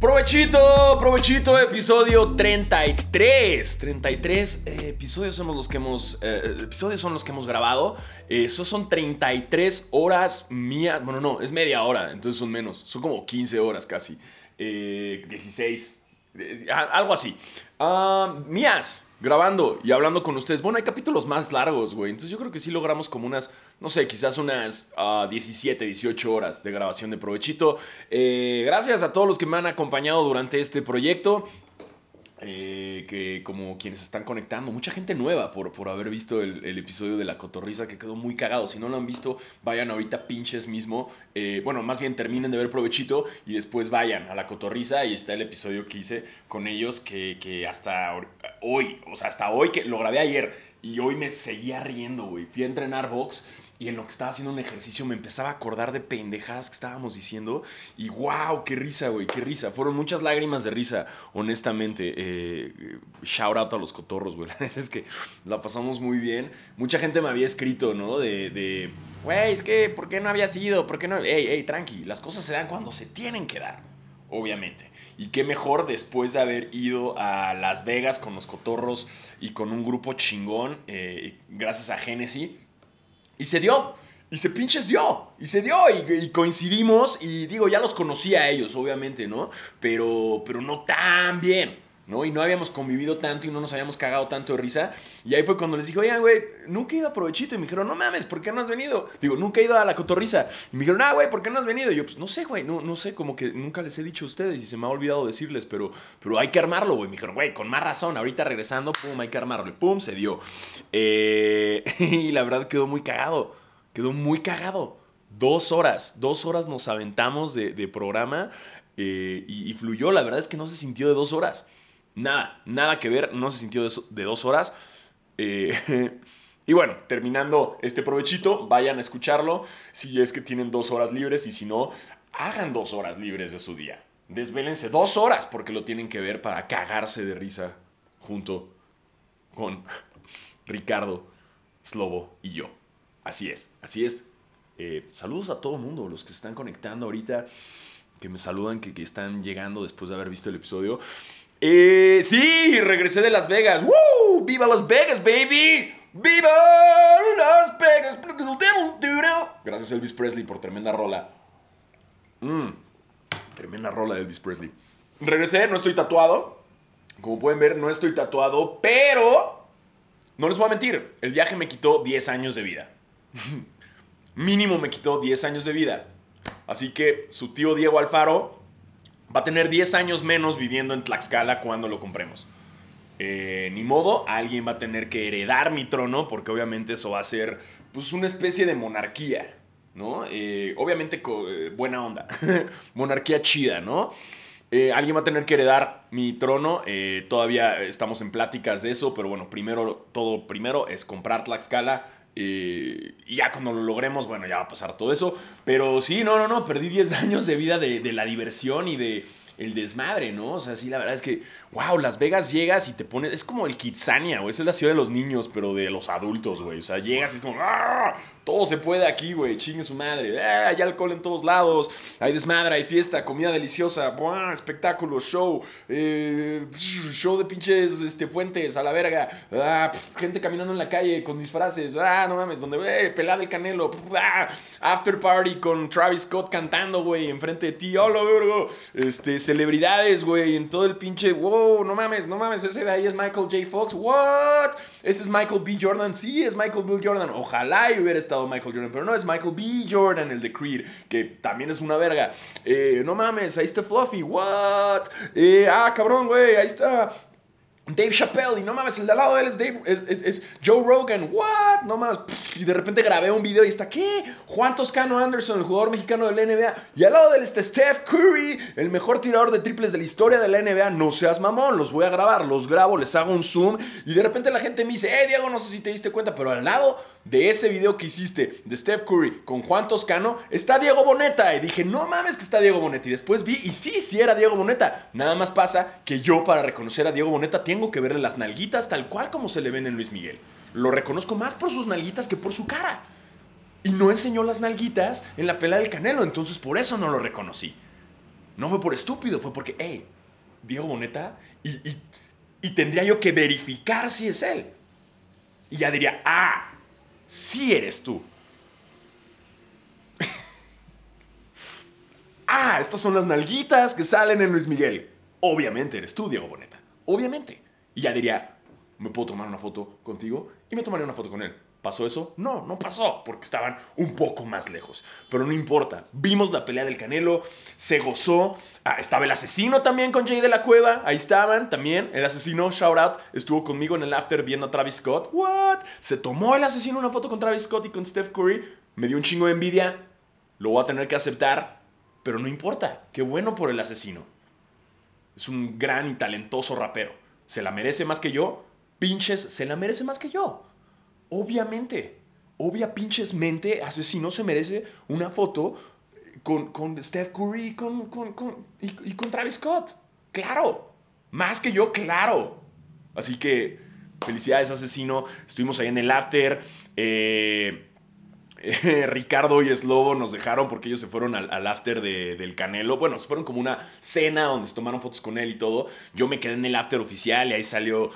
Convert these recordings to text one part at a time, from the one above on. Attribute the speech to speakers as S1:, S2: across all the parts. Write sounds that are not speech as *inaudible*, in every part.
S1: Provechito, provechito, episodio 33. 33 eh, episodios son los que hemos. eh, episodios son los que hemos grabado. Eh, Esos son 33 horas mías. Bueno, no, es media hora, entonces son menos. Son como 15 horas casi. Eh, 16. eh, a- algo así. Ah, mías, grabando y hablando con ustedes. Bueno, hay capítulos más largos, güey. Entonces yo creo que sí logramos como unas, no sé, quizás unas ah, 17, 18 horas de grabación de provechito. Eh, gracias a todos los que me han acompañado durante este proyecto. Eh, que como quienes están conectando, mucha gente nueva por, por haber visto el, el episodio de la cotorriza que quedó muy cagado. Si no lo han visto, vayan ahorita pinches mismo. eh, bueno, más bien terminen de ver provechito y después vayan a la cotorriza y está el episodio que hice con ellos que, que hasta hoy, o sea, hasta hoy que lo grabé ayer y hoy me seguía riendo, güey. Fui a entrenar box y en lo que estaba haciendo un ejercicio me empezaba a acordar de pendejadas que estábamos diciendo. Y wow, qué risa, güey, qué risa. Fueron muchas lágrimas de risa, honestamente. Eh, shout out a los cotorros, güey. *laughs* La neta es que la pasamos muy bien. Mucha gente me había escrito, ¿no? De, güey, es que, ¿por qué no había sido? ¿Por qué no? Ey, ey, tranqui. Las cosas se dan cuando se tienen que dar, obviamente. Y qué mejor después de haber ido a Las Vegas con los cotorros y con un grupo chingón, eh, gracias a Genesis. Y se dio. Y se pinches dio. Y se dio. Y, coincidimos. Y digo, ya los conocía a ellos, obviamente, ¿no? Pero, pero no tan bien. ¿No? Y no habíamos convivido tanto y no nos habíamos cagado tanto de risa. Y ahí fue cuando les dije, oigan, güey, nunca he ido a Provechito. Y me dijeron, no mames, ¿por qué no has venido? Digo, nunca he ido a la cotorriza. Y me dijeron, ah, güey, ¿por qué no has venido? Y yo, pues no sé, güey, no, no sé, como que nunca les he dicho a ustedes y se me ha olvidado decirles, pero, pero hay que armarlo, güey. Me dijeron, güey, con más razón, ahorita regresando, pum, hay que armarlo. Pum, se dio. Eh, *laughs* y la verdad quedó muy cagado. Quedó muy cagado. Dos horas, dos horas nos aventamos de, programa eh, y fluyó. La verdad es que no se sintió de dos horas. Nada, nada que ver, no se sintió de, dos horas. Eh, *laughs* y bueno, terminando este provechito, vayan a escucharlo si es que tienen dos horas libres y si no, hagan dos horas libres de su día. Desvélense dos horas porque lo tienen que ver para cagarse de risa junto con *laughs* Ricardo, Slobo y yo. Así es, así es. Eh, saludos a todo el mundo, los que se están conectando ahorita, que me saludan, que, que están llegando después de haber visto el episodio. Eh, sí, regresé de Las Vegas. ¡Woo! ¡Viva Las Vegas, baby! ¡Viva Las Vegas! Gracias Elvis Presley por tremenda rola. Mm, tremenda rola Elvis Presley. Regresé, no estoy tatuado. Como pueden ver, no estoy tatuado, pero no les voy a mentir, el viaje me quitó 10 años de vida. *laughs* Mínimo me quitó 10 años de vida. Así que su tío Diego Alfaro va a tener 10 años menos viviendo en Tlaxcala cuando lo compremos. Eh, ni modo, alguien va a tener que heredar mi trono porque obviamente eso va a ser pues una especie de monarquía, ¿no? Eh, obviamente eh, buena onda, *laughs* monarquía chida, ¿no? Alguien va a tener que heredar mi trono, todavía estamos en pláticas de eso, pero bueno, primero, todo primero es comprar Tlaxcala. Eh, y ya cuando lo logremos, bueno, ya va a pasar todo eso. Pero sí, no, no, no, perdí 10 *laughs* años de vida de, de la diversión y de el desmadre, ¿no? O sea, sí, la verdad es que, wow, Las Vegas llegas y te pones, es como el Kitsania, güey, es la ciudad de los niños, pero de los adultos, güey. O sea, llegas y es como, ¡ah! Todo se puede aquí, güey, chingue su madre. ¡Ah! Hay alcohol en todos lados, hay desmadre, hay fiesta, comida deliciosa, ¡buah! espectáculo, show, eh, show de pinches este, fuentes a la verga, ¡Ah! gente caminando en la calle con disfraces, ¡ah! No mames, donde, eh, pelada el canelo, ¡ah! after party con Travis Scott cantando, güey, enfrente de ti, hola, verga, este, celebridades, güey, en todo el pinche, wow, no mames, no mames, ese de ahí es Michael J. Fox, what? Ese es Michael B. Jordan, sí, es Michael B. Jordan, ojalá y hubiera estado Michael Jordan, pero no, es Michael B. Jordan, el de Creed, que también es una verga. Eh, no mames, ahí está Fluffy, what? Eh, ah, cabrón, güey, ahí está Dave Chappelle, y no mames, el de al lado de él es, Dave, es, es- es Joe Rogan, what? No mames, y de repente grabé un video y está, ¿qué? Juan Toscano Anderson, el jugador mexicano de la NBA, y al lado de él está Steph Curry, el mejor tirador de triples de la historia de la NBA, no seas mamón, los voy a grabar, los grabo, les hago un zoom, y de repente la gente me dice, eh, Diego, no sé si te diste cuenta, pero al lado de ese video que hiciste de Steph Curry con Juan Toscano está Diego Boneta. Y dije, no mames que está Diego Boneta. Y después vi, y sí, sí era Diego Boneta. Nada más pasa que yo para reconocer a Diego Boneta tengo que verle las nalguitas tal cual como se le ven en Luis Miguel. Lo reconozco más por sus nalguitas que por su cara. Y no enseñó las nalguitas en la pelea del Canelo, entonces por eso no lo reconocí. No fue por estúpido, fue porque, hey, Diego Boneta, y, y, y tendría yo que verificar si es él. Y ya diría, ah, sí eres tú. *laughs* ah, estas son las nalguitas que salen en Luis Miguel. Obviamente eres tú, Diego Boneta. Obviamente. Y ya diría, me puedo tomar una foto contigo y me tomaría una foto con él. ¿Pasó eso? No, no pasó, porque estaban un poco más lejos. Pero no importa. Vimos la pelea del Canelo, se gozó. Ah, estaba el asesino también con Jay de la Cueva. Ahí estaban también. El asesino, shout out, estuvo conmigo en el after viendo a Travis Scott. ¿What? Se tomó el asesino una foto con Travis Scott y con Steph Curry. Me dio un chingo de envidia. Lo voy a tener que aceptar. Pero no importa. Qué bueno por el asesino. Es un gran y talentoso rapero. ¿Se la merece más que yo? Pinches, se la merece más que yo. Obviamente, obvia pinches mente, asesino se merece una foto con, con Steph Curry y con, con, y, con Travis Scott. Claro, más que yo, claro. Así que felicidades, asesino. Estuvimos ahí en el after. Eh, *laughs* Ricardo y Slobo nos dejaron porque ellos se fueron al, after del Canelo. Bueno, se fueron como una cena donde se tomaron fotos con él y todo. Yo me quedé en el after oficial y ahí salió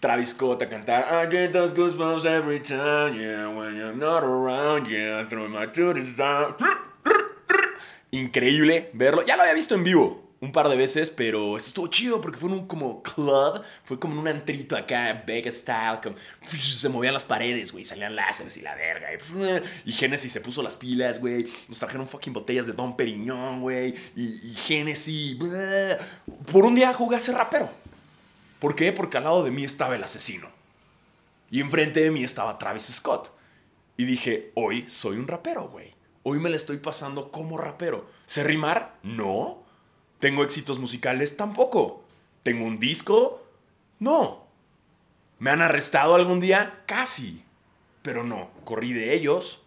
S1: Travis Scott a cantar I get those goosebumps every time, yeah, when you're not around, yeah, my *laughs* Increíble verlo. Ya lo había visto en vivo un par de veces, pero eso estuvo chido porque fue un como club, fue como en un antrito acá, Vegas style, como, *laughs* se movían las paredes, güey, salían láseres y la verga, y, *laughs* y Genesis se puso las pilas, güey, nos trajeron fucking botellas de Don Periñón, güey, y, y Genesis, por un día jugué a ser rapero. ¿Por qué? Porque al lado de mí estaba el asesino. Y enfrente de mí estaba Travis Scott. Y dije, hoy soy un rapero, güey. Hoy me la estoy pasando como rapero. ¿Sé rimar? No. ¿Tengo éxitos musicales? Tampoco. ¿Tengo un disco? No. ¿Me han arrestado algún día? Casi. Pero no, corrí de ellos.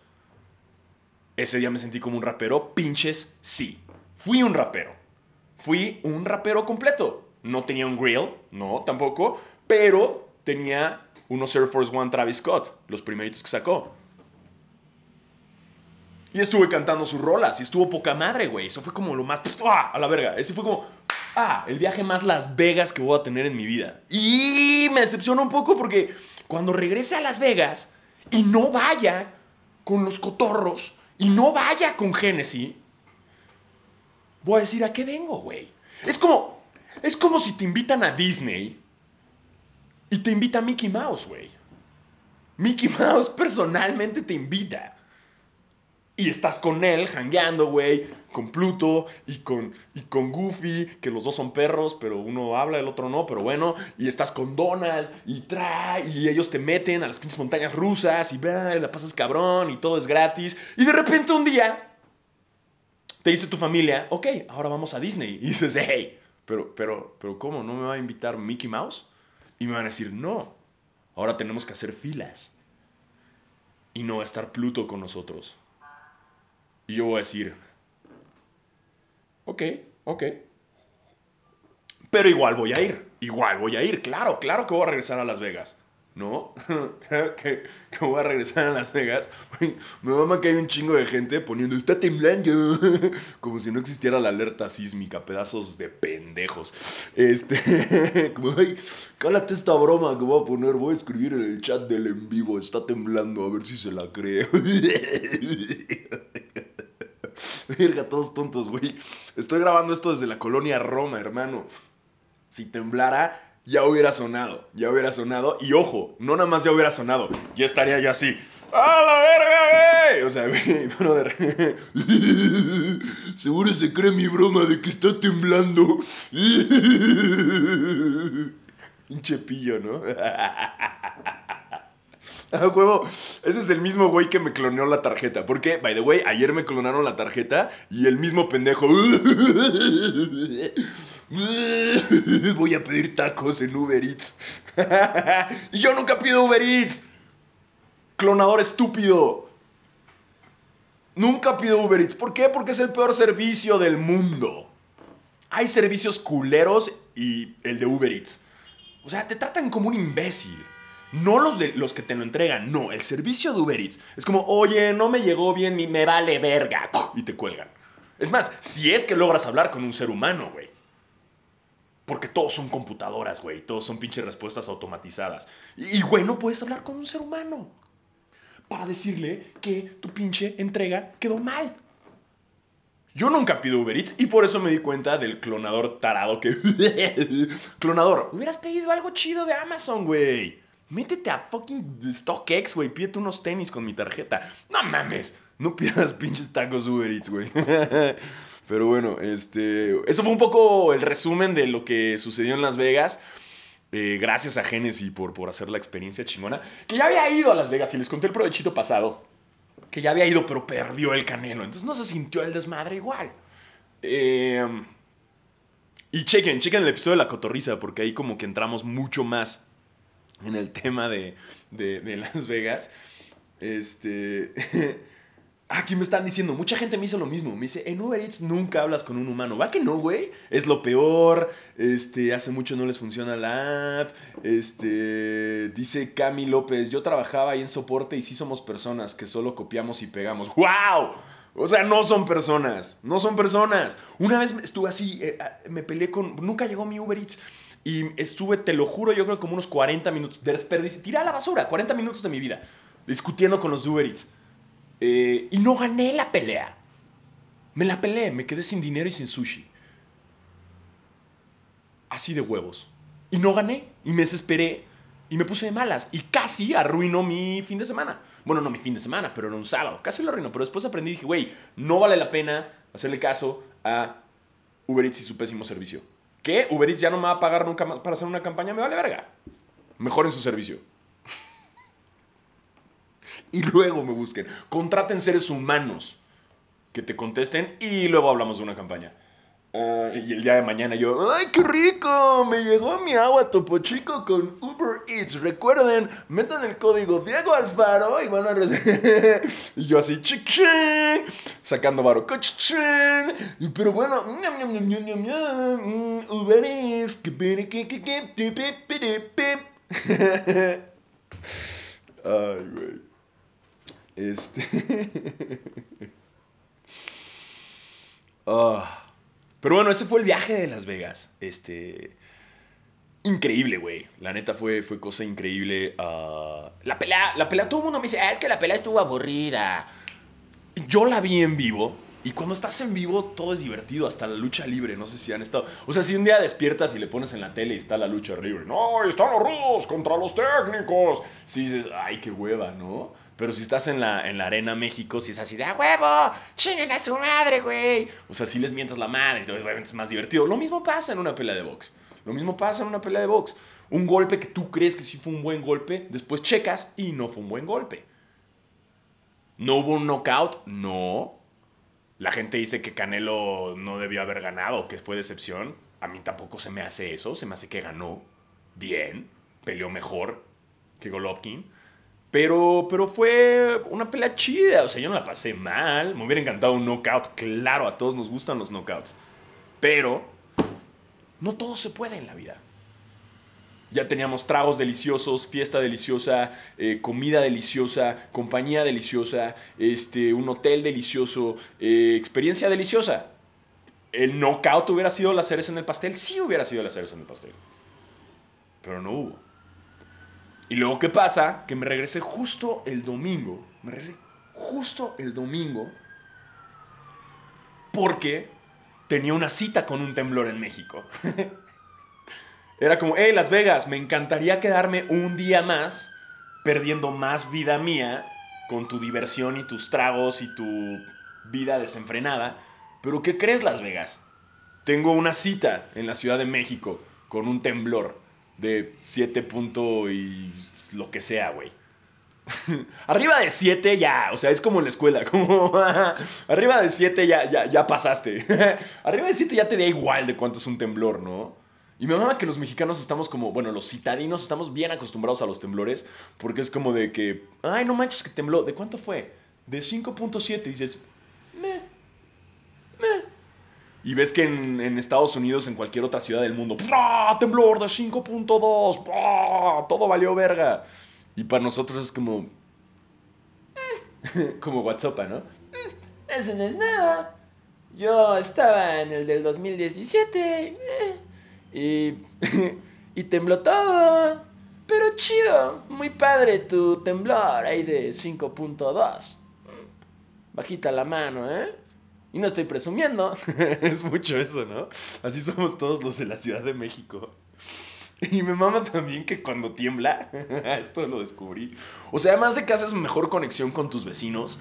S1: Ese día me sentí como un rapero. Pinches, sí. Fui un rapero. Fui un rapero completo. No tenía un grill, no, tampoco. Pero tenía unos Air Force One Travis Scott, los primeritos que sacó. Y estuve cantando sus rolas y estuvo poca madre, güey. Eso fue como lo más... A la verga. Ese fue como... Ah, el viaje más Las Vegas que voy a tener en mi vida. Y me decepciona un poco porque cuando regrese a Las Vegas y no vaya con los cotorros y no vaya con Genesis, voy a decir, ¿a qué vengo, güey? Es como... Es como si te invitan a Disney y te invita Mickey Mouse, güey. Mickey Mouse *laughs* personalmente te invita. Y estás con él, jangueando, güey, con Pluto y con, y con Goofy, que los dos son perros, pero uno habla, el otro no, pero bueno. Y estás con Donald y trae, y ellos te meten a las pinches montañas rusas y, y la pasas cabrón y todo es gratis. Y de repente un día te dice tu familia, ok, ahora vamos a Disney. Y dices, hey, pero, pero, pero ¿cómo? ¿No me va a invitar Mickey Mouse? Y me van a decir, no, ahora tenemos que hacer filas. Y no va a estar Pluto con nosotros. Y yo voy a decir, ok, ok. Pero igual voy a ir, igual voy a ir, claro, claro que voy a regresar a Las Vegas. ¿No? *laughs* que, que, voy a regresar a Las Vegas. Me mama que hay un chingo de gente poniendo, está temblando. *laughs* Como si no existiera la alerta sísmica, pedazos de pendejos. Este, *laughs* como, ay, cálate esta broma que voy a poner. Voy a escribir en el chat del en vivo, está temblando, a ver si se la cree. *laughs* Verga, todos tontos, güey. Estoy grabando esto desde la colonia Roma, hermano. Si temblara, ya hubiera sonado. Ya hubiera sonado. Y ojo, no nada más ya hubiera sonado. Ya estaría yo así. ¡A la verga, güey! O sea, *laughs* güey, brother. *laughs* Seguro se cree mi broma de que está temblando. Pinche pillo, ¿no? *laughs* Ah, huevo. Ese es el mismo güey que me cloneó la tarjeta. Porque, by the way, ayer me clonaron la tarjeta y el mismo pendejo. *laughs* Voy a pedir tacos en Uber Eats. *laughs* y yo nunca pido Uber Eats. Clonador estúpido. Nunca pido Uber Eats. ¿Por qué? Porque es el peor servicio del mundo. Hay servicios culeros y el de Uber Eats. O sea, te tratan como un imbécil. No los, de, los que te lo entregan, no, el servicio de Uber Eats. Es como, oye, no me llegó bien ni me vale verga. Y te cuelgan. Es más, si es que logras hablar con un ser humano, güey. Porque todos son computadoras, güey. Todos son pinches respuestas automatizadas. Y, güey, no puedes hablar con un ser humano. Para decirle que tu pinche entrega quedó mal. Yo nunca pido Uber Eats y por eso me di cuenta del clonador tarado que... *laughs* clonador, hubieras pedido algo chido de Amazon, güey. Métete a fucking StockX, güey. Pídete unos tenis con mi tarjeta. No mames. No pidas *laughs* pinches tacos Uber Eats, güey. *laughs* Pero bueno, este. Eso fue un poco el resumen de lo que sucedió en Las Vegas. Eh, gracias a Genesis por, por hacer la experiencia chingona. Que ya había ido a Las Vegas y les conté el provechito pasado. Que ya había ido, pero perdió el canelo. Entonces no se sintió el desmadre igual. Eh, y chequen, chequen el episodio de la cotorriza, porque ahí como que entramos mucho más en el tema de, de, Las Vegas. Este. *laughs* Aquí me están diciendo, mucha gente me hizo lo mismo. Me dice, en Uber Eats nunca hablas con un humano. ¿Va que no, güey? Es lo peor. Este, hace mucho no les funciona la app. Este, dice Cami López, yo trabajaba ahí en soporte y sí somos personas que solo copiamos y pegamos. ¡Wow! O sea, no son personas. No son personas. Una vez estuve así, eh, ah, me peleé con. Nunca llegó mi Uber Eats. Y estuve, te lo juro, yo creo como unos 40 minutos. Desperdicio. Tiré a la basura. 40 minutos de mi vida. Discutiendo con los Uber Eats. Eh, y no gané la pelea. Me la peleé, me quedé sin dinero y sin sushi. Así de huevos. Y no gané. Y me desesperé. Y me puse de malas. Y casi arruinó mi fin de semana. Bueno, no mi fin de semana, pero era un sábado. Casi lo arruinó. Pero después aprendí y dije, güey, no vale la pena hacerle caso a Uber Eats y su pésimo servicio. ¿Qué? Uber Eats ya no me va a pagar nunca más para hacer una campaña. Me vale verga. Mejoren su servicio y luego me busquen. Contraten seres humanos que te contesten y luego hablamos de una campaña. Ah, y el día de mañana yo, ¡ay, qué rico! Me llegó mi agua Topo Chico con Uber Eats. Recuerden, metan el código Diego Alfaro y van a recibir. *laughs* y yo así, chic, sacando varo. Pero bueno, Uber Eats. Ay, güey. Este. *laughs* Ah. Pero bueno, ese fue el viaje de Las Vegas. Este. Increíble, güey. La neta fue, fue cosa increíble. Ah, la pelea, la pelea, todo el mundo me dice, ah, es que la pelea estuvo aburrida. Yo la vi en vivo. Y cuando estás en vivo, todo es divertido, hasta la lucha libre. No sé si han estado. O sea, si un día despiertas y le pones en la tele y está la lucha libre. No, están los rudos contra los técnicos. Si dices, ay, qué hueva, ¿no? Pero si estás en la, en la Arena México, si es así de ¡a huevo! ¡Chinguen a su madre, güey! O sea, si les mientas la madre, obviamente es más divertido. Lo mismo pasa en una pelea de box. Lo mismo pasa en una pelea de box. Un golpe que tú crees que sí fue un buen golpe, después checas y no fue un buen golpe. ¿No hubo un knockout? No. La gente dice que Canelo no debió haber ganado, que fue decepción. A mí tampoco se me hace eso. Se me hace que ganó bien, peleó mejor que Golovkin. Pero, pero fue una pelea chida. O sea, yo no la pasé mal. Me hubiera encantado un knockout. Claro, a todos nos gustan los knockouts. Pero no todo se puede en la vida. Ya teníamos tragos deliciosos, fiesta deliciosa, eh, comida deliciosa, compañía deliciosa, este, un hotel delicioso, eh, experiencia deliciosa. ¿El knockout hubiera sido la cereza en el pastel? Sí hubiera sido la cereza en el pastel. Pero no hubo. Y luego, ¿qué pasa? Que me regresé justo el domingo. Me regresé justo el domingo. Porque tenía una cita con un temblor en México. *laughs* Era como, hey, Las Vegas, me encantaría quedarme un día más perdiendo más vida mía con tu diversión y tus tragos y tu vida desenfrenada. Pero ¿qué crees, Las Vegas? Tengo una cita en la Ciudad de México con un temblor de 7 puntos y lo que sea, güey. *laughs* arriba de 7 ya, o sea, es como en la escuela, *laughs* como arriba de 7 ya, ya, ya pasaste. *laughs* arriba de 7 ya te da igual de cuánto es un temblor, ¿no? Y me mama que los mexicanos estamos como, bueno, los citadinos estamos bien acostumbrados a los temblores, porque es como de que, ay, no manches que tembló, ¿de cuánto fue? De 5.7, dices, meh, meh. Y ves que en, Estados Unidos, en cualquier otra ciudad del mundo, temblor de 5.2, todo valió verga. Y para nosotros es como... *laughs* como WhatsApp, ¿no? Eso no es nada. yo estaba en el del 2017 y, *laughs* y tembló todo. Pero chido, muy padre tu temblor ahí de 5.2. Bajita la mano, ¿eh? Y no estoy presumiendo. *laughs* es mucho eso, ¿no? Así somos todos los de la Ciudad de México. Y me mama también que cuando tiembla, *laughs* esto lo descubrí. O sea, además de que haces mejor conexión con tus vecinos,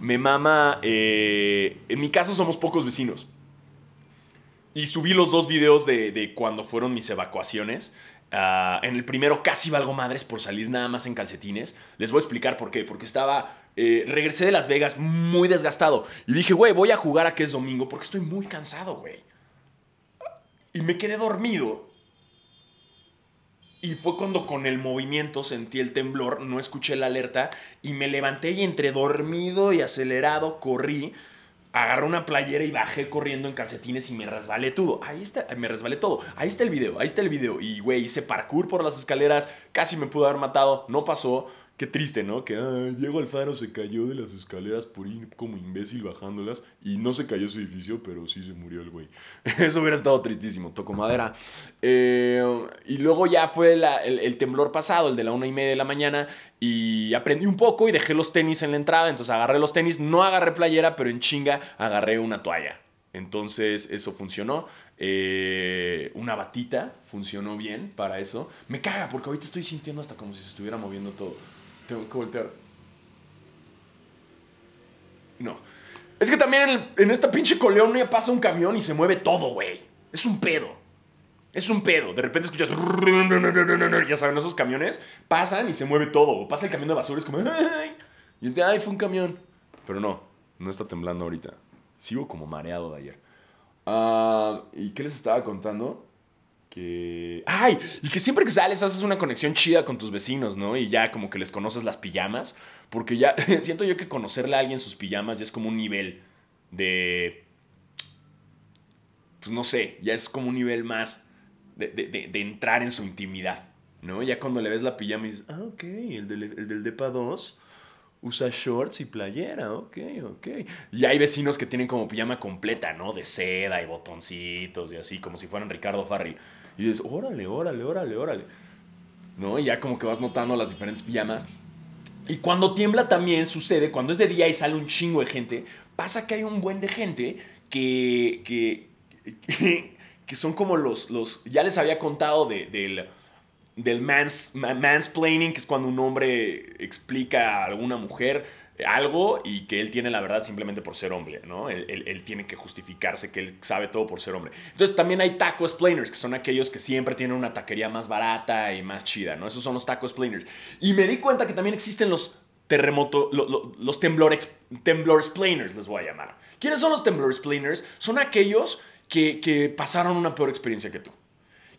S1: me mama. Eh, en mi caso somos pocos vecinos. Y subí los dos videos de, cuando fueron mis evacuaciones. Ah, en el primero casi valgo madres por salir nada más en calcetines. Les voy a explicar por qué. Porque estaba. Eh, regresé de Las Vegas muy desgastado. Y dije, güey, voy a jugar a que es domingo porque estoy muy cansado, güey. Y me quedé dormido. Y fue cuando con el movimiento sentí el temblor, no escuché la alerta y me levanté y entre dormido y acelerado corrí, agarré una playera y bajé corriendo en calcetines y me resbalé todo. Ahí está, me resbalé todo. Ahí está el video, ahí está el video. Y güey, hice parkour por las escaleras, casi me pudo haber matado, no pasó. Qué triste, ¿no? Que Diego Alfaro se cayó de las escaleras por ir como imbécil bajándolas y no se cayó su edificio, pero sí se murió el güey. *laughs* Eso hubiera estado tristísimo, tocó madera. Eh, y luego ya fue el, temblor pasado, el de la una y media de la mañana, y aprendí un poco y dejé los tenis en la entrada, entonces agarré los tenis, no agarré playera, pero en chinga agarré una toalla. Entonces eso funcionó. Eh, una batita funcionó bien para eso. Me caga porque ahorita estoy sintiendo hasta como si se estuviera moviendo todo. Tengo que voltear. No. Es que también en, esta pinche colonia pasa un camión y se mueve todo, güey. Es un pedo. Es un pedo. De repente escuchas. *laughs* Ya saben, esos camiones pasan y se mueve todo. pasa el camión de basura, es como. Y te, ay, fue un camión. Pero no, no está temblando ahorita. Sigo como mareado de ayer. Ah, ¿Y qué les estaba contando? Que... ¡Ay! Y que siempre que sales haces una conexión chida con tus vecinos, ¿no? Y ya como que les conoces las pijamas. Porque ya *laughs* siento yo que conocerle a alguien sus pijamas ya es como un nivel de... Pues no sé, ya es como un nivel más de, entrar en su intimidad, ¿no? Ya cuando le ves la pijama y dices, ah, ok, el del, el del DEPA 2 usa shorts y playera, ok, ok. Y hay vecinos que tienen como pijama completa, ¿no? De seda y botoncitos y así, como si fueran Ricardo Farri. Y dices, órale, órale, órale, órale. ¿No? Y ya como que vas notando las diferentes pijamas. Y cuando tiembla también sucede, cuando es de día y sale un chingo de gente, pasa que hay un buen de gente que, que, *laughs* que, son como los, los, ya les había contado de, del, del mans, mansplaining, que es cuando un hombre explica a alguna mujer algo y que él tiene la verdad simplemente por ser hombre, ¿no? Él, tiene que justificarse que él sabe todo por ser hombre. Entonces también hay taco explainers, que son aquellos que siempre tienen una taquería más barata y más chida, ¿no? Esos son los taco explainers. Y me di cuenta que también existen los terremoto, los temblor, temblor explainers, les voy a llamar. ¿Quiénes son los temblor explainers? Son aquellos que, que pasaron una peor experiencia que tú.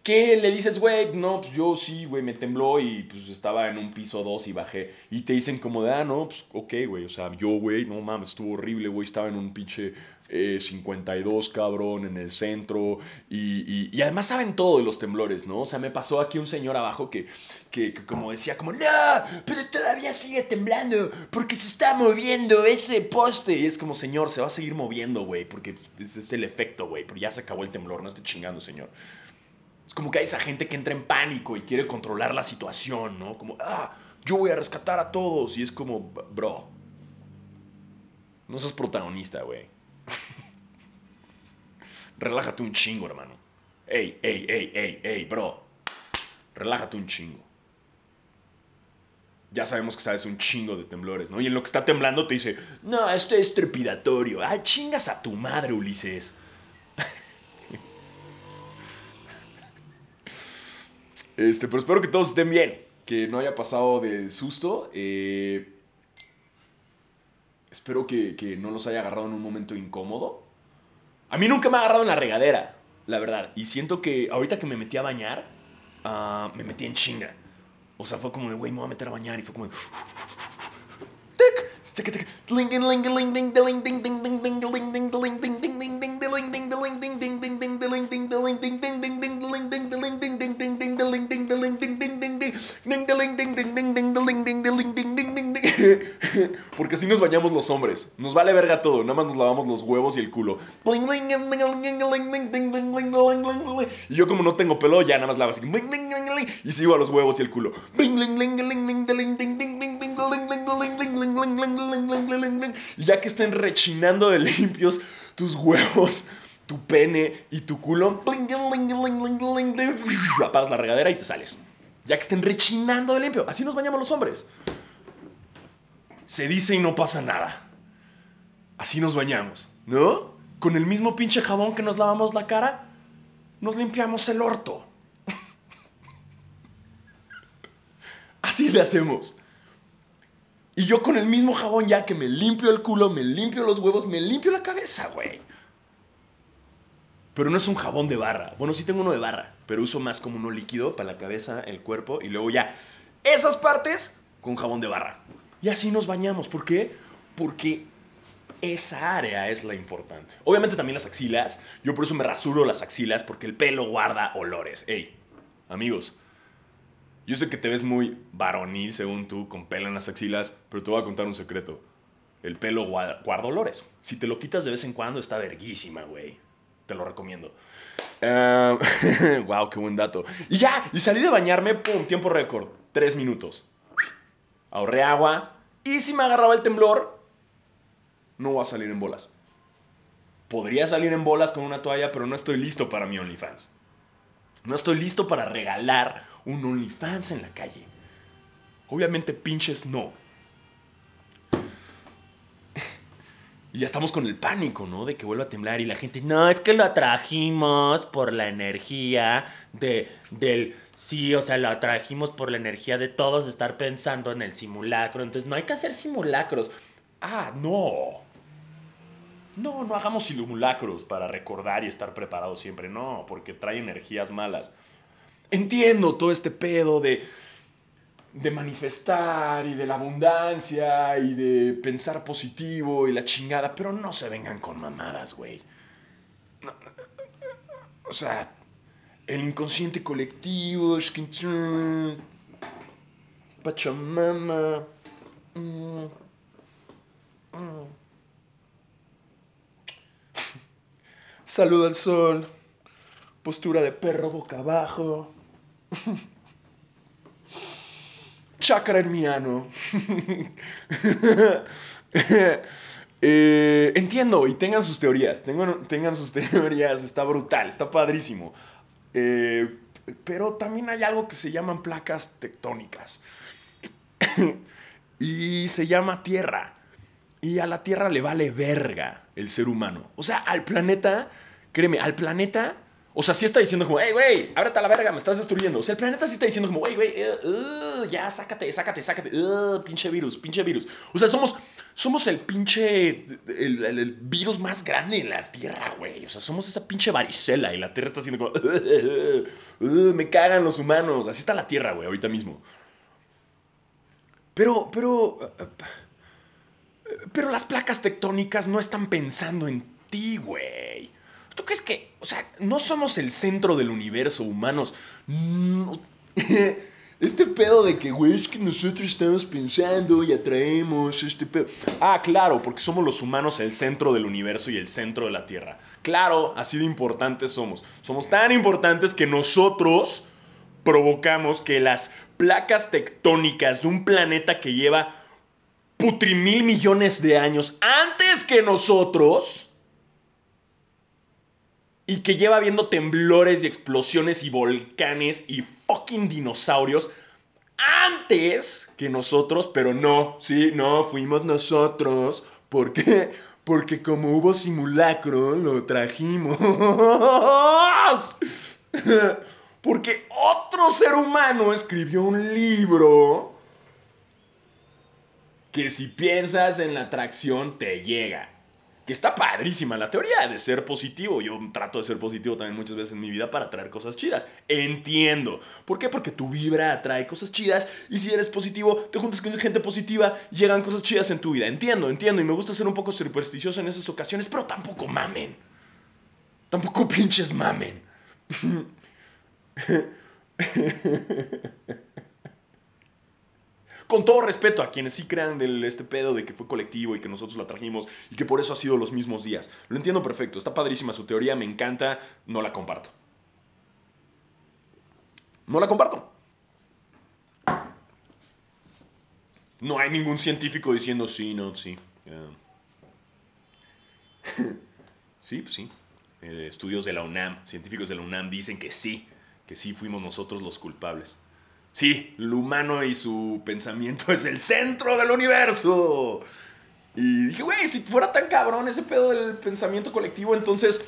S1: ¿Qué le dices, güey? No, pues yo sí, güey, me tembló y pues estaba en un piso 2 y bajé. Y te dicen como de, ah, no, pues ok, güey. O sea, yo, güey, no mames, estuvo horrible, güey. Estaba en un pinche 52, eh, cabrón, en el centro. Y, y, además saben todo de los temblores, ¿no? O sea, me pasó aquí un señor abajo que, que, como decía, como, no, pero todavía sigue temblando porque se está moviendo ese poste. Y es como, señor, se va a seguir moviendo, güey, porque es el efecto, güey. Pero ya se acabó el temblor, no esté chingando, señor. Como que hay esa gente que entra en pánico y quiere controlar la situación, ¿no? Como, ah, yo voy a rescatar a todos. Y es como, bro, no sos protagonista, güey. *laughs* Relájate un chingo, hermano. Ey, ey, ey, ey, ey, bro. Relájate un chingo. Ya sabemos que sabes un chingo de temblores, ¿no? Y en lo que está temblando te dice, no, esto es trepidatorio. Ah, chingas a tu madre, Ulises. Este, pero espero que todos estén bien, que no haya pasado de susto. Eh, espero que, no los haya agarrado en un momento incómodo. A mí nunca me ha agarrado en la regadera, la verdad. Y siento que ahorita que me metí a bañar, ah, me metí en chinga. O sea, fue como de, güey, me voy a meter a bañar. Y fue como de... Porque así nos bañamos los hombres. Nos vale verga todo, nada más nos lavamos los huevos y el culo. Y yo como no tengo pelo, ya nada más lavo así. Y sigo a los huevos y el culo. Y ya que estén rechinando de limpios tus huevos, tu pene y tu culo, apagas la regadera y te sales. Ya que estén rechinando de limpio. Así nos bañamos los hombres. Se dice y no pasa nada. Así nos bañamos, ¿no? Con el mismo pinche jabón que nos lavamos la cara, nos limpiamos el orto. Así le hacemos. Y yo con el mismo jabón ya que me limpio el culo, me limpio los huevos, me limpio la cabeza, güey. Pero no es un jabón de barra. Bueno, sí tengo uno de barra, pero uso más como uno líquido para la cabeza, el cuerpo y luego ya esas partes con jabón de barra. Y así nos bañamos. ¿Por qué? Porque esa área es la importante. Obviamente también las axilas. Yo por eso me rasuro las axilas porque el pelo guarda olores. Ey, amigos. Yo sé que te ves muy varonil según tú, con pelo en las axilas, pero te voy a contar un secreto. El pelo guarda, olores. Si te lo quitas de vez en cuando, está verguísima, güey. Te lo recomiendo. *laughs* wow, qué buen dato. Y ya, y salí de bañarme, pum, tiempo récord. Tres minutos. Ahorré agua. Y si me agarraba el temblor, no voy a salir en bolas. Podría salir en bolas con una toalla, pero no estoy listo para mi OnlyFans. No estoy listo para regalar un OnlyFans en la calle. Obviamente pinches no. Y ya estamos con el pánico, ¿no? De que vuelva a temblar y la gente, no, es que lo trajimos por la energía de, del... Sí, o sea, lo trajimos por la energía de todos estar pensando en el simulacro. Entonces, no hay que hacer simulacros. Ah, no. No, no hagamos simulacros para recordar y estar preparados siempre. No, porque trae energías malas. Entiendo todo este pedo de de manifestar y de la abundancia y de pensar positivo y la chingada, pero no se vengan con mamadas, güey. o sea, el inconsciente colectivo, Pachamama. Mm, mm. Saludo al sol. Postura de perro boca abajo. *laughs* chakra hermiano. *laughs* Eh, entiendo y tengan sus teorías, tengan, tengan, sus *laughs* teorías, está brutal, está padrísimo. Eh, pero también hay algo que se llaman placas tectónicas. *coughs* y se llama Tierra. Y a la Tierra le vale verga el ser humano. O sea, al planeta, créeme, al planeta o sea, sí está diciendo como, hey, güey, ábrete a la verga, me estás destruyendo. O sea, el planeta sí está diciendo como, hey, güey, uh, ya, sácate, sácate, sácate. Uh, pinche virus, pinche virus. O sea, somos, somos el pinche, el, virus más grande en la Tierra, güey. O sea, somos esa pinche varicela y la Tierra está haciendo como, *laughs* me cagan los humanos. Así está la Tierra, güey, ahorita mismo. Pero, pero, pero las placas tectónicas no están pensando en ti, güey. ¿Tú crees que, o sea, no somos el centro del universo, humanos? Este pedo de que, güey, es que nosotros estamos pensando y atraemos este pedo. Ah, claro, porque somos los humanos el centro del universo y el centro de la Tierra. Claro, así de importantes somos. Somos tan importantes que nosotros provocamos que las placas tectónicas de un planeta que lleva putrimil millones de años antes que nosotros y que lleva viendo temblores y explosiones y volcanes y fucking dinosaurios antes que nosotros, pero no, sí, no, fuimos nosotros. ¿Por qué? Porque como hubo simulacro, lo trajimos. *laughs* Porque otro ser humano escribió un libro que si piensas en la atracción te llega que está padrísima la teoría de ser positivo. Yo trato de ser positivo también muchas veces en mi vida para traer cosas chidas. Entiendo. ¿Por qué? Porque tu vibra atrae cosas chidas y si eres positivo, te juntas con gente positiva, llegan cosas chidas en tu vida. Entiendo, entiendo y me gusta ser un poco supersticioso en esas ocasiones, pero tampoco mamen. Tampoco pinches mamen. *laughs* Con todo respeto a quienes sí crean del este pedo de que fue colectivo y que nosotros la trajimos y que por eso ha sido los mismos días. Lo entiendo perfecto, está padrísima su teoría, me encanta, no la comparto. No la comparto. No hay ningún científico diciendo sí, no, sí. *laughs* sí, pues sí. Eh, estudios de la UNAM, científicos de la UNAM dicen que sí, que sí fuimos nosotros los culpables. Sí, el humano y su pensamiento es el centro del universo. Y dije, güey, si fuera tan cabrón ese pedo del pensamiento colectivo, entonces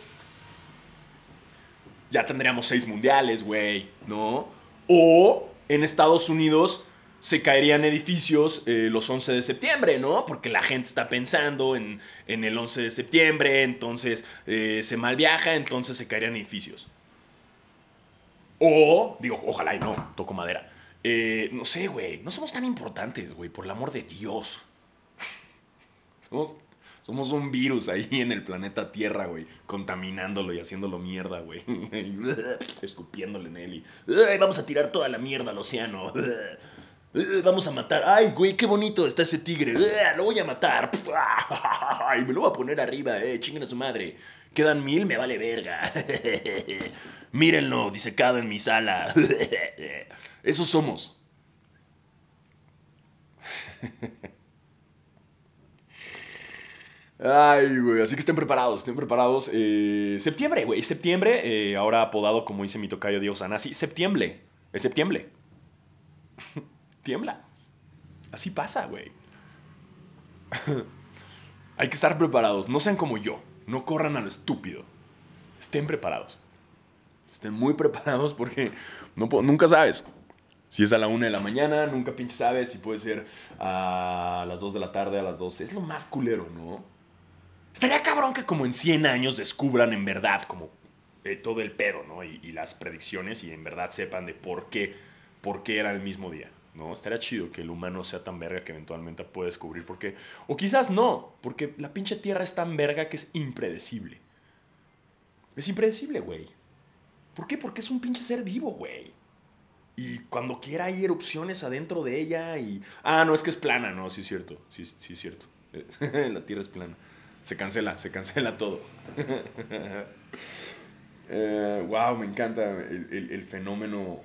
S1: ya tendríamos seis mundiales, güey, ¿no? O en Estados Unidos se caerían edificios eh, los 11 de septiembre, ¿no? Porque la gente está pensando en, el 11 de septiembre, entonces eh, se mal viaja, entonces se caerían edificios. O, digo, ojalá y no, toco madera. Eh, no sé, güey, no somos tan importantes, güey, por el amor de Dios. *laughs* somos, somos un virus ahí en el planeta Tierra, güey, contaminándolo y haciéndolo mierda, güey. *laughs* Escupiéndole en él y vamos a tirar toda la mierda al océano. *laughs* Vamos a matar. Ay, güey, qué bonito está ese tigre. Lo voy a matar. Ay, me lo voy a poner arriba, eh. Chinguen a su madre. Quedan mil, me vale verga. Mírenlo, disecado en mi sala. Esos somos. Ay, güey, así que estén preparados, estén preparados. Eh, septiembre, güey, septiembre, ahora apodado como dice mi tocayo Dios Anasi, septiembre, es septiembre *laughs* tiembla. Así pasa, güey. *laughs* Hay que estar preparados. No sean como yo. No corran a lo estúpido. Estén preparados. Estén muy preparados porque nunca sabes. Si es a la una de la mañana, nunca pinche sabes si puede ser a las 2 de la tarde, a las 12. Es lo más culero, ¿no? Estaría cabrón que como en 100 años descubran en verdad como eh, todo el pedo, ¿no? Y, y, las predicciones y en verdad sepan de por qué, por qué era el mismo día. ¿no? Estaría chido que el humano sea tan verga que eventualmente pueda descubrir por qué. O quizás no, porque la pinche tierra es tan verga que es impredecible. Es impredecible, güey. ¿Por qué? Porque es un pinche ser vivo, güey. Y cuando quiera hay erupciones adentro de ella y... Ah, no, es que es plana, no, sí es cierto. Sí, sí es cierto. *laughs* la tierra es plana. Se cancela, se cancela todo. *laughs* wow, me encanta el fenómeno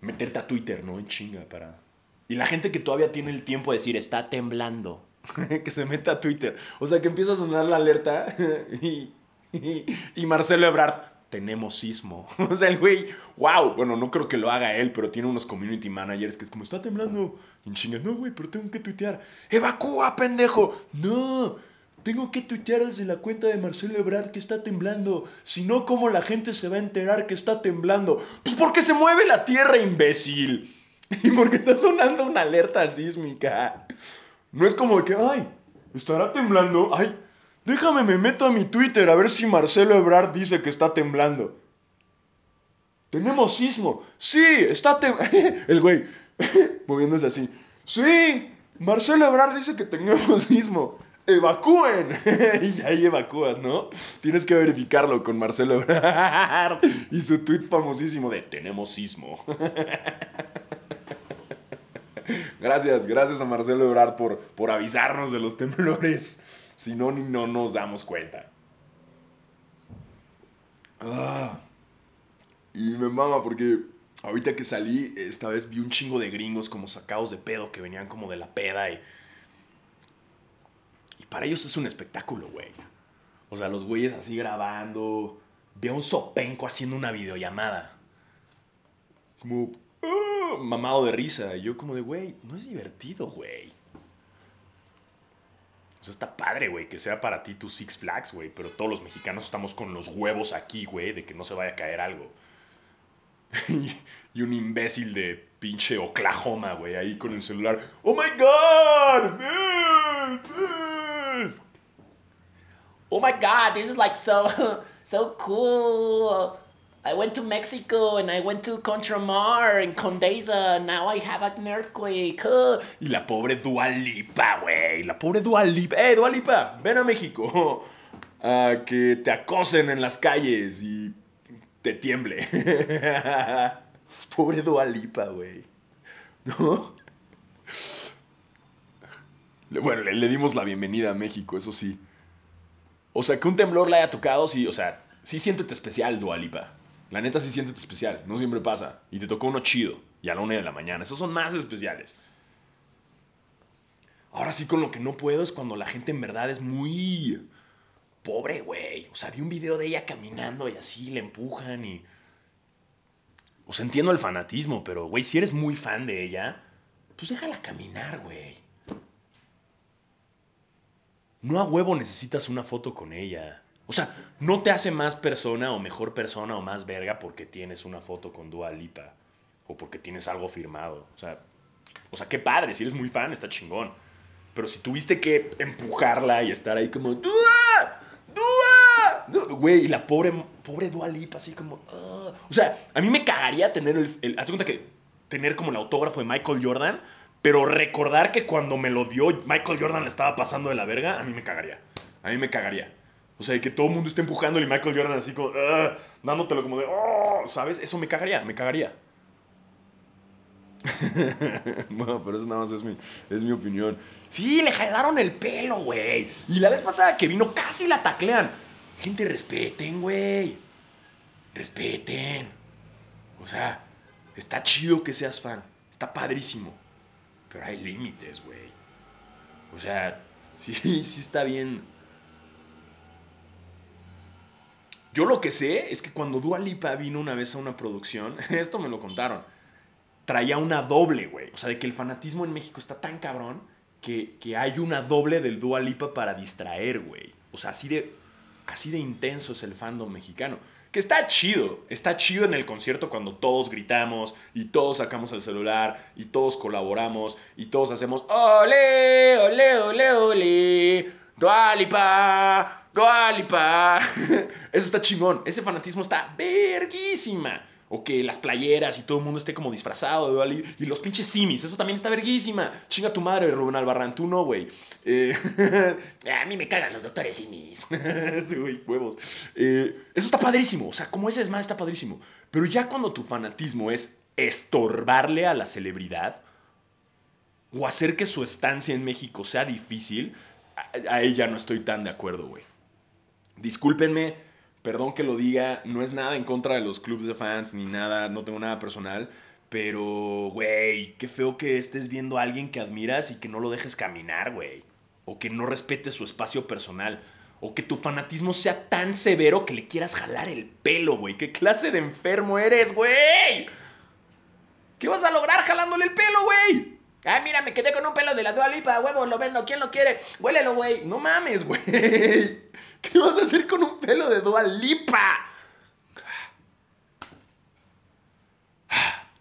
S1: meterte a Twitter, ¿no? En chinga para... Y la gente que todavía tiene el tiempo de decir, está temblando, *laughs* que se meta a Twitter. O sea, que empieza a sonar la alerta y, y, Marcelo Ebrard, tenemos sismo. *laughs* O sea, el güey, wow, bueno, no creo que lo haga él, pero tiene unos community managers que es como, está temblando. Y en chinga, no, güey, pero tengo que tuitear. Evacúa, pendejo. No, tengo que tuitear desde la cuenta de Marcelo Ebrard que está temblando. Si no, ¿cómo la gente se va a enterar que está temblando? Pues porque se mueve la tierra, imbécil. *laughs* Y porque está sonando una alerta sísmica. No es como que, ay, estará temblando. Ay, déjame, me meto a mi Twitter a ver si Marcelo Ebrard dice que está temblando. Tenemos sismo. Sí, está temblando. *laughs* El güey, *laughs* moviéndose así. Sí, Marcelo Ebrard dice que tenemos *laughs* sismo evacúen. y ahí evacúas, ¿no? Tienes que verificarlo con Marcelo Ebrard y su tweet famosísimo de tenemos sismo. gracias, gracias a Marcelo Ebrard por, por avisarnos de los temblores. Si no, ni no nos damos cuenta. Ah. y me mama porque ahorita que salí, esta vez vi un chingo de gringos como sacados de pedo que venían como de la peda y para ellos es un espectáculo, güey. O sea, los güeyes así grabando. Ve a un sopenco haciendo una videollamada. Como, ah", mamado de risa. Y yo como de, güey, no es divertido, güey. Está padre, güey, que sea para ti tu Six Flags, güey. Pero todos los mexicanos estamos con los huevos aquí, güey, de que no se vaya a caer algo. *laughs* y un imbécil de pinche Oklahoma, güey, ahí con el celular. ¡Oh my god!
S2: Oh my god, this is like so *laughs* so cool. I went to Mexico and I went to Contramar and Condesa. Now I have an earthquake.
S1: Y la pobre Dualipa, güey. La pobre Dualipa. Eh, Dualipa, ven a México. *laughs* A que te acosen en las calles y te tiemble. *laughs* pobre Dualipa, güey. *laughs* ¿No? Bueno, le, dimos la bienvenida a México, eso sí. O sea, que un temblor le haya tocado, sí, o sea, sí siéntete especial, Dualipa. La neta sí siéntete especial, no siempre pasa. Y te tocó uno chido, y a la una de la mañana. Esos son más especiales. Ahora sí con lo que no puedo es cuando la gente en verdad es muy pobre, güey. O sea, vi un video de ella caminando y así le empujan y... O sea, entiendo el fanatismo, pero, güey, si eres muy fan de ella, pues déjala caminar, güey. No a huevo necesitas una foto con ella. O sea, no te hace más persona o mejor persona o más verga porque tienes una foto con Dua Lipa. O porque tienes algo firmado. O sea, o sea, qué padre, si eres muy fan, está chingón. Pero si tuviste que empujarla y estar ahí como, ¡Dua! ¡Dua! Du-". Güey, y la pobre, pobre Dua Lipa así como, "Ah". O sea, a mí me cagaría tener el, el... Haz cuenta que tener como el autógrafo de Michael Jordan, pero recordar que cuando me lo dio Michael Jordan le estaba pasando de la verga, a mí me cagaría. A mí me cagaría. O sea, que todo el mundo esté empujándole y Michael Jordan así como, "Ah", dándotelo como de, "Oh", ¿sabes? Eso me cagaría, me cagaría. *laughs* bueno, pero eso nada más es mi, es mi opinión. Sí, le jalaron el pelo, güey. Y la vez pasada que vino casi la taclean. Gente, respeten, güey. Respeten. O sea, está chido que seas fan. Está padrísimo. Pero hay límites, güey. O sea, *laughs* sí, sí está bien. Yo lo que sé es que cuando Dua Lipa vino una vez a una producción, *laughs* esto me lo contaron, traía una doble, güey. O sea, de que el fanatismo en México está tan cabrón que, que hay una doble del Dua Lipa para distraer, güey. O sea, así de, así de intenso es el fandom mexicano. Que está chido, está chido en el concierto cuando todos gritamos y todos sacamos el celular y todos colaboramos y todos hacemos ole, ole, ole, ole, Dua Lipa, Dua Lipa". *laughs* Eso está chingón, ese fanatismo está verguísima. O que las playeras y todo el mundo esté como disfrazado de. Y los pinches simis, eso también está verguísima. Chinga tu madre, Rubén Albarrán, tú no, güey. Eh, *laughs*
S2: A mí me cagan los doctores y mis. *laughs*
S1: Sí, güey, huevos. Eh, eso está padrísimo. O sea, como ese es más, está padrísimo. Pero ya cuando tu fanatismo es estorbarle a la celebridad o hacer que su estancia en México sea difícil, a, a ella no estoy tan de acuerdo, güey. Discúlpenme, perdón que lo diga, no es nada en contra de los clubes de fans ni nada, no tengo nada personal. Pero, güey, qué feo que estés viendo a alguien que admiras y que no lo dejes caminar, güey. O que no respetes su espacio personal. O que tu fanatismo sea tan severo que le quieras jalar el pelo, güey. ¿Qué clase de enfermo eres, güey? ¿Qué vas a lograr jalándole el pelo, güey?
S2: Ah, mira, me quedé con un pelo de la Dua Lipa, huevo, lo vendo, ¿quién lo quiere? Huélelo, güey.
S1: No mames, güey. *laughs* ¿Qué vas a hacer con un pelo de Dua Lipa?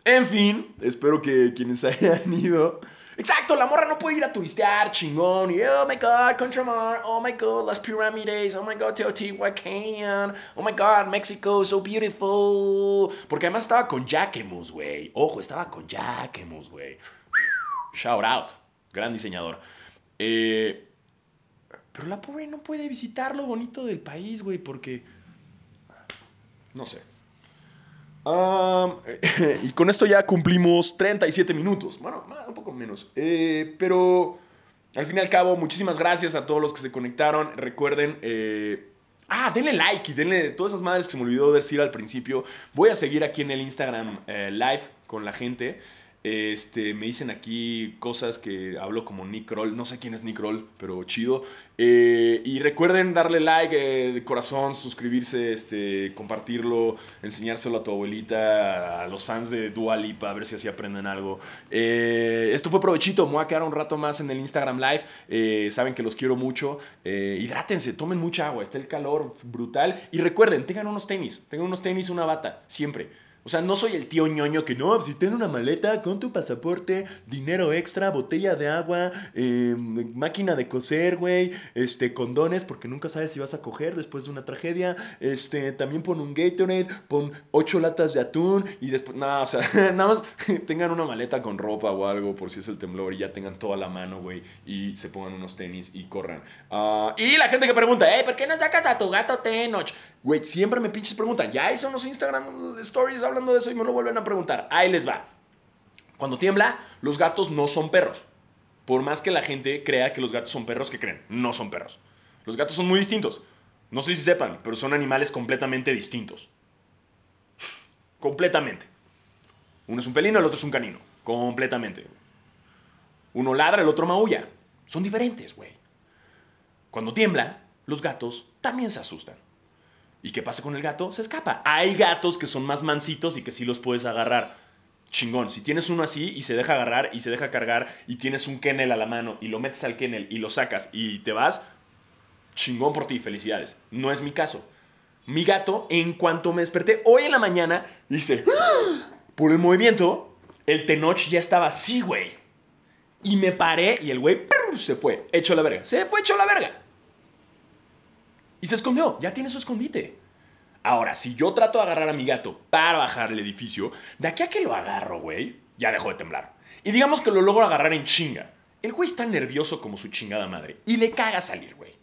S1: En fin, espero que quienes hayan ido. Exacto, la morra no puede ir a turistear, chingón. Oh my god, Contramar. Oh my god, las pirámides. Oh my god, Teotihuacan. Oh my god, Mexico, so beautiful. Porque además estaba con Jacquemus, güey. Ojo, estaba con Jacquemus, güey. Shout out. Gran diseñador. Eh, pero la pobre no puede visitar lo bonito del país, güey, porque. No sé. *laughs* Y con esto ya cumplimos 37 minutos. Bueno, un poco menos. Eh, pero al fin y al cabo, muchísimas gracias a todos los que se conectaron. Recuerden. eh, Ah, denle like y denle todas esas madres que se me olvidó decir al principio. Voy a seguir aquí en el Instagram live con la gente. Este, me dicen aquí cosas que hablo como Nick Kroll. No sé quién es Nick Kroll, pero chido. Eh, y recuerden darle like eh, de corazón, suscribirse, este, compartirlo, enseñárselo a tu abuelita, a los fans de Dua Lipa, a ver si así aprenden algo. Eh, esto fue provechito. Me voy a quedar un rato más en el Instagram Live. Saben que los quiero mucho. Hidrátense, tomen mucha agua. Está el calor brutal. Y recuerden, tengan unos tenis. Tengan unos tenis, una bata. Siempre. O sea, no soy el tío ñoño que no, si tienes una maleta con tu pasaporte, dinero extra, botella de agua, eh, máquina de coser, güey, este, condones, porque nunca sabes si vas a coger después de una tragedia, este, también pon un Gatorade, pon ocho latas de atún y después, nada, o sea, *laughs* nada más tengan una maleta con ropa o algo por si es el temblor y ya tengan toda la mano, güey, y se pongan unos tenis y corran. Ah, y la gente que pregunta,
S2: Ey,
S1: eh,
S2: ¿por qué no sacas a tu gato Tenoch?
S1: Güey, siempre me pinches preguntan. Ya hizo unos Instagram stories hablando de eso y me lo vuelven a preguntar. Ahí les va. Cuando tiembla, los gatos no son perros. Por más que la gente crea que los gatos son perros, que creen, no son perros. Los gatos son muy distintos. No sé si sepan, pero son animales completamente distintos. completamente. Uno es un felino, el otro es un canino. Completamente. Uno ladra, el otro maulla. Son diferentes, güey. Cuando tiembla, los gatos también se asustan. ¿Y qué pasa con el gato? Se escapa. Hay gatos que son más mansitos y que sí los puedes agarrar. Chingón. Si tienes uno así y se deja agarrar y se deja cargar y tienes un kennel a la mano y lo metes al kennel y lo sacas y te vas, chingón por ti, felicidades. No es mi caso. Mi gato, en cuanto me desperté hoy en la mañana, dice, por el movimiento, el Tenoch ya estaba así, güey. Y me paré y el güey se fue, hecho la verga. Se fue hecho la verga. Y se escondió, ya tiene su escondite. Ahora, si yo trato de agarrar a mi gato para bajar el edificio, de aquí a que lo agarro, güey, ya dejó de temblar. Y digamos que lo logro agarrar en chinga. El güey está nervioso como su chingada madre. Y le caga salir, güey.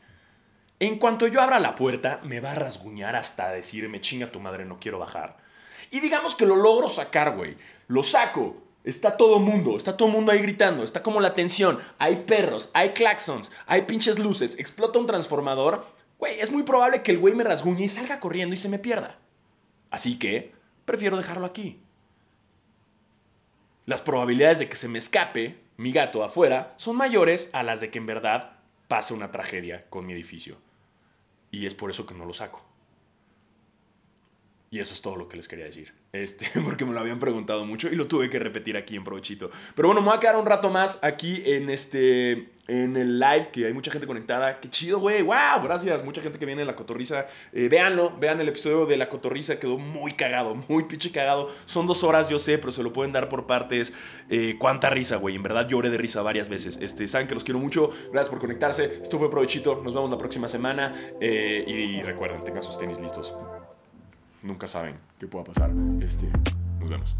S1: En cuanto yo abra la puerta, me va a rasguñar hasta decirme, chinga tu madre, no quiero bajar. Y digamos que lo logro sacar, güey. Lo saco. Está todo mundo, está todo mundo ahí gritando, está como la tensión. Hay perros, hay claxons, hay pinches luces, explota un transformador. Güey, es muy probable que el güey me rasguñe y salga corriendo y se me pierda. Así que prefiero dejarlo aquí. Las probabilidades de que se me escape mi gato afuera son mayores a las de que en verdad pase una tragedia con mi edificio. Y es por eso que no lo saco. Y eso es todo lo que les quería decir. Este, *laughs* porque me lo habían preguntado mucho y lo tuve que repetir aquí en Provechito. Pero bueno, me voy a quedar un rato más aquí en este en el live, que hay mucha gente conectada. Qué chido, güey. ¡Wow! Gracias. Mucha gente que viene de la cotorriza. Eh, véanlo, vean el episodio de la cotorriza. Quedó muy cagado, muy pinche cagado. Son dos horas, yo sé, pero se lo pueden dar por partes. Eh, cuánta risa, güey. En verdad lloré de risa varias veces. Este, saben que los quiero mucho. Gracias por conectarse. Esto fue Provechito. Nos vemos la próxima semana. Eh, y recuerden, tengan sus tenis listos nunca saben qué pueda pasar. Este, nos vemos.